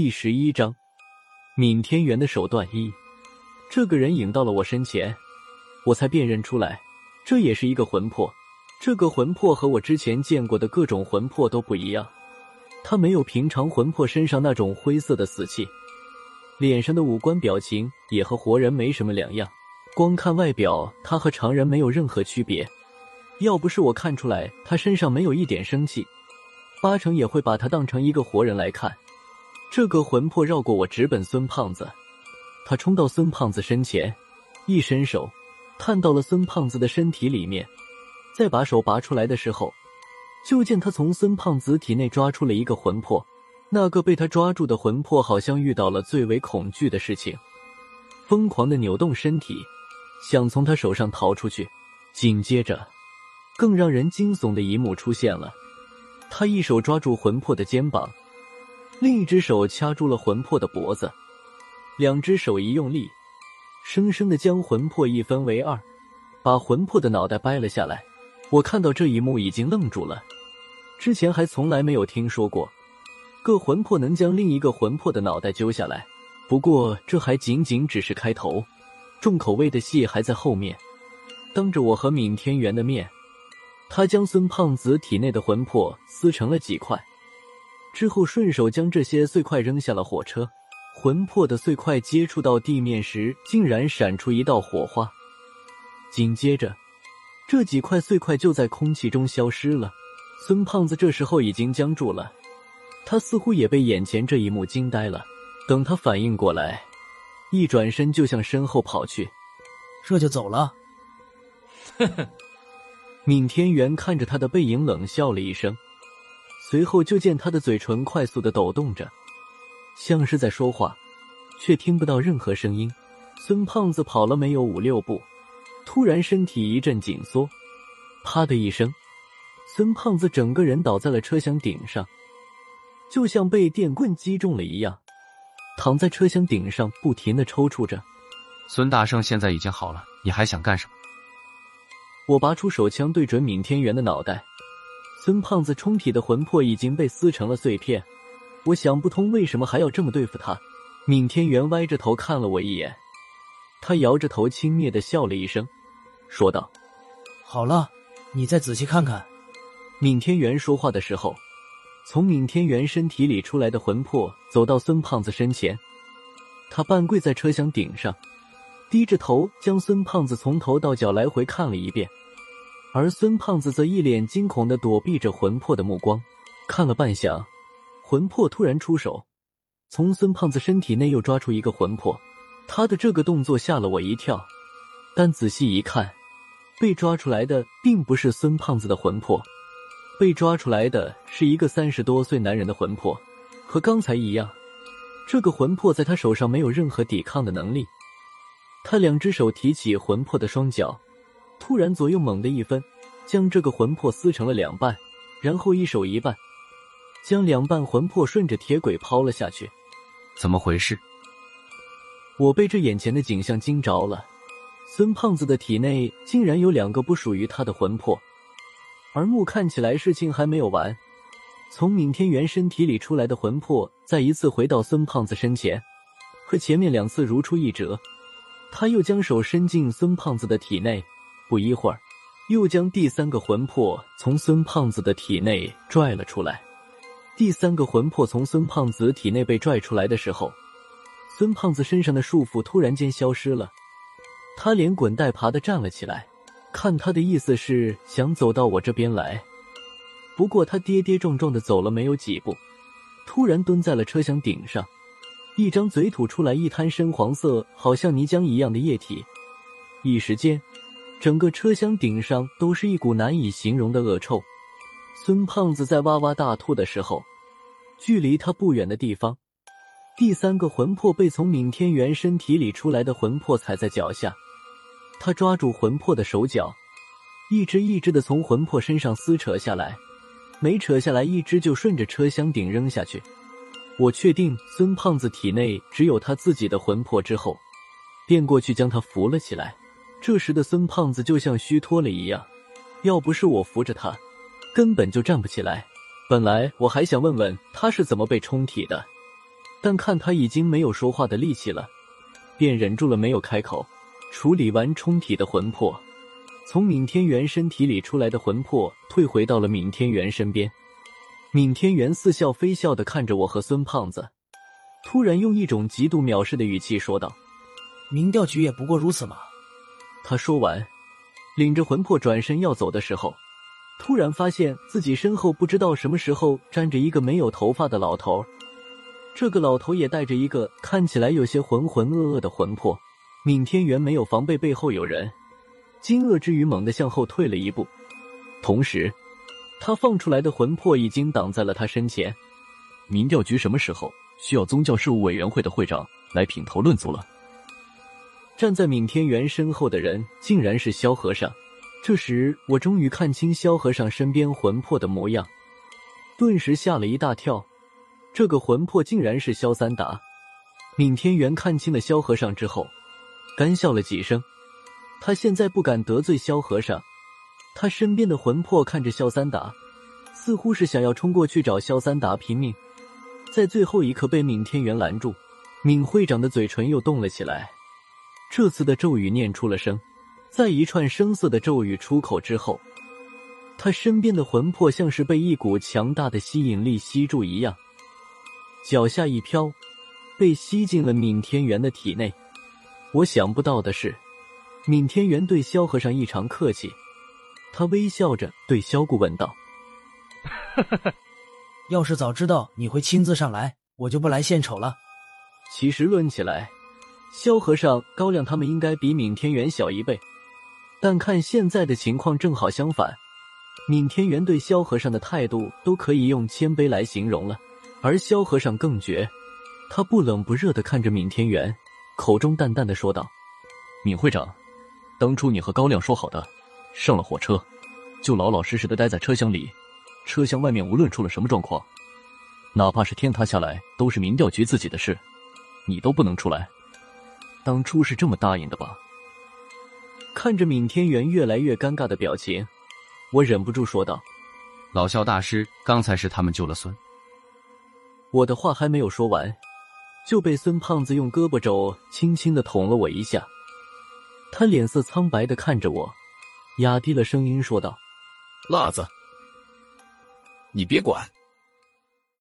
第十一章，闵天元的手段一。这个人影到了我身前，我才辨认出来，这也是一个魂魄。这个魂魄和我之前见过的各种魂魄都不一样，他没有平常魂魄身上那种灰色的死气，脸上的五官表情也和活人没什么两样。光看外表，他和常人没有任何区别。要不是我看出来他身上没有一点生气，八成也会把他当成一个活人来看。这个魂魄绕过我，直奔孙胖子。他冲到孙胖子身前，一伸手，探到了孙胖子的身体里面。再把手拔出来的时候，就见他从孙胖子体内抓出了一个魂魄。那个被他抓住的魂魄好像遇到了最为恐惧的事情，疯狂的扭动身体，想从他手上逃出去。紧接着，更让人惊悚的一幕出现了：他一手抓住魂魄的肩膀。另一只手掐住了魂魄的脖子，两只手一用力，生生的将魂魄一分为二，把魂魄的脑袋掰了下来。我看到这一幕已经愣住了，之前还从来没有听说过，个魂魄能将另一个魂魄的脑袋揪下来。不过这还仅仅只是开头，重口味的戏还在后面。当着我和闵天元的面，他将孙胖子体内的魂魄撕成了几块。之后，顺手将这些碎块扔下了火车。魂魄的碎块接触到地面时，竟然闪出一道火花。紧接着，这几块碎块就在空气中消失了。孙胖子这时候已经僵住了，他似乎也被眼前这一幕惊呆了。等他反应过来，一转身就向身后跑去。这就走了？呵呵。闵天元看着他的背影，冷笑了一声。随后就见他的嘴唇快速的抖动着，像是在说话，却听不到任何声音。孙胖子跑了没有五六步，突然身体一阵紧缩，啪的一声，孙胖子整个人倒在了车厢顶上，就像被电棍击中了一样，躺在车厢顶上不停的抽搐着。孙大圣现在已经好了，你还想干什么？我拔出手枪对准闵天元的脑袋。孙胖子冲体的魂魄已经被撕成了碎片，我想不通为什么还要这么对付他。闵天元歪着头看了我一眼，他摇着头轻蔑的笑了一声，说道：“好了，你再仔细看看。”闵天元说话的时候，从闵天元身体里出来的魂魄走到孙胖子身前，他半跪在车厢顶上，低着头将孙胖子从头到脚来回看了一遍。而孙胖子则一脸惊恐的躲避着魂魄的目光，看了半晌，魂魄突然出手，从孙胖子身体内又抓出一个魂魄。他的这个动作吓了我一跳，但仔细一看，被抓出来的并不是孙胖子的魂魄，被抓出来的是一个三十多岁男人的魂魄。和刚才一样，这个魂魄在他手上没有任何抵抗的能力。他两只手提起魂魄的双脚。突然，左右猛地一分，将这个魂魄撕成了两半，然后一手一半，将两半魂魄顺着铁轨抛了下去。怎么回事？我被这眼前的景象惊着了。孙胖子的体内竟然有两个不属于他的魂魄，而目看起来事情还没有完。从闵天元身体里出来的魂魄再一次回到孙胖子身前，和前面两次如出一辙。他又将手伸进孙胖子的体内。不一会儿，又将第三个魂魄从孙胖子的体内拽了出来。第三个魂魄从孙胖子体内被拽出来的时候，孙胖子身上的束缚突然间消失了，他连滚带爬的站了起来。看他的意思是想走到我这边来，不过他跌跌撞撞的走了没有几步，突然蹲在了车厢顶上，一张嘴吐出来一滩深黄色，好像泥浆一样的液体，一时间。整个车厢顶上都是一股难以形容的恶臭。孙胖子在哇哇大吐的时候，距离他不远的地方，第三个魂魄被从闵天元身体里出来的魂魄踩在脚下。他抓住魂魄的手脚，一只一只的从魂魄身上撕扯下来，每扯下来一只就顺着车厢顶扔下去。我确定孙胖子体内只有他自己的魂魄之后，便过去将他扶了起来。这时的孙胖子就像虚脱了一样，要不是我扶着他，根本就站不起来。本来我还想问问他是怎么被冲体的，但看他已经没有说话的力气了，便忍住了没有开口。处理完冲体的魂魄，从闵天元身体里出来的魂魄退回到了闵天元身边。闵天元似笑非笑的看着我和孙胖子，突然用一种极度藐视的语气说道：“明调局也不过如此嘛。”他说完，领着魂魄转身要走的时候，突然发现自己身后不知道什么时候站着一个没有头发的老头。这个老头也带着一个看起来有些浑浑噩噩的魂魄。闵天元没有防备背后有人，惊愕之余猛地向后退了一步，同时，他放出来的魂魄已经挡在了他身前。民调局什么时候需要宗教事务委员会的会长来品头论足了？站在闵天元身后的人竟然是萧和尚。这时，我终于看清萧和尚身边魂魄的模样，顿时吓了一大跳。这个魂魄竟然是萧三达。闵天元看清了萧和尚之后。干笑了几声，他现在不敢得罪萧和尚。他身边的魂魄看着萧三达，似乎是想要冲过去找萧三达拼命，在最后一刻被闵天元拦住。闵会长的嘴唇又动了起来，这次的咒语念出了声。在一串声色的咒语出口之后，他身边的魂魄像是被一股强大的吸引力吸住一样，脚下一飘，被吸进了闵天元的体内。我想不到的是，闵天元对萧和尚异常客气。他微笑着对萧顾问道：“ 要是早知道你会亲自上来，我就不来献丑了。”其实论起来，萧和尚、高亮他们应该比闵天元小一辈，但看现在的情况正好相反。闵天元对萧和尚的态度都可以用谦卑来形容了，而萧和尚更绝，他不冷不热的看着闵天元。口中淡淡的说道：“闵会长，当初你和高亮说好的，上了火车就老老实实的待在车厢里，车厢外面无论出了什么状况，哪怕是天塌下来，都是民调局自己的事，你都不能出来。当初是这么答应的吧？”看着闵天元越来越尴尬的表情，我忍不住说道：“老萧大师，刚才是他们救了孙。”我的话还没有说完。就被孙胖子用胳膊肘轻轻的捅了我一下，他脸色苍白的看着我，压低了声音说道：“辣子，你别管。”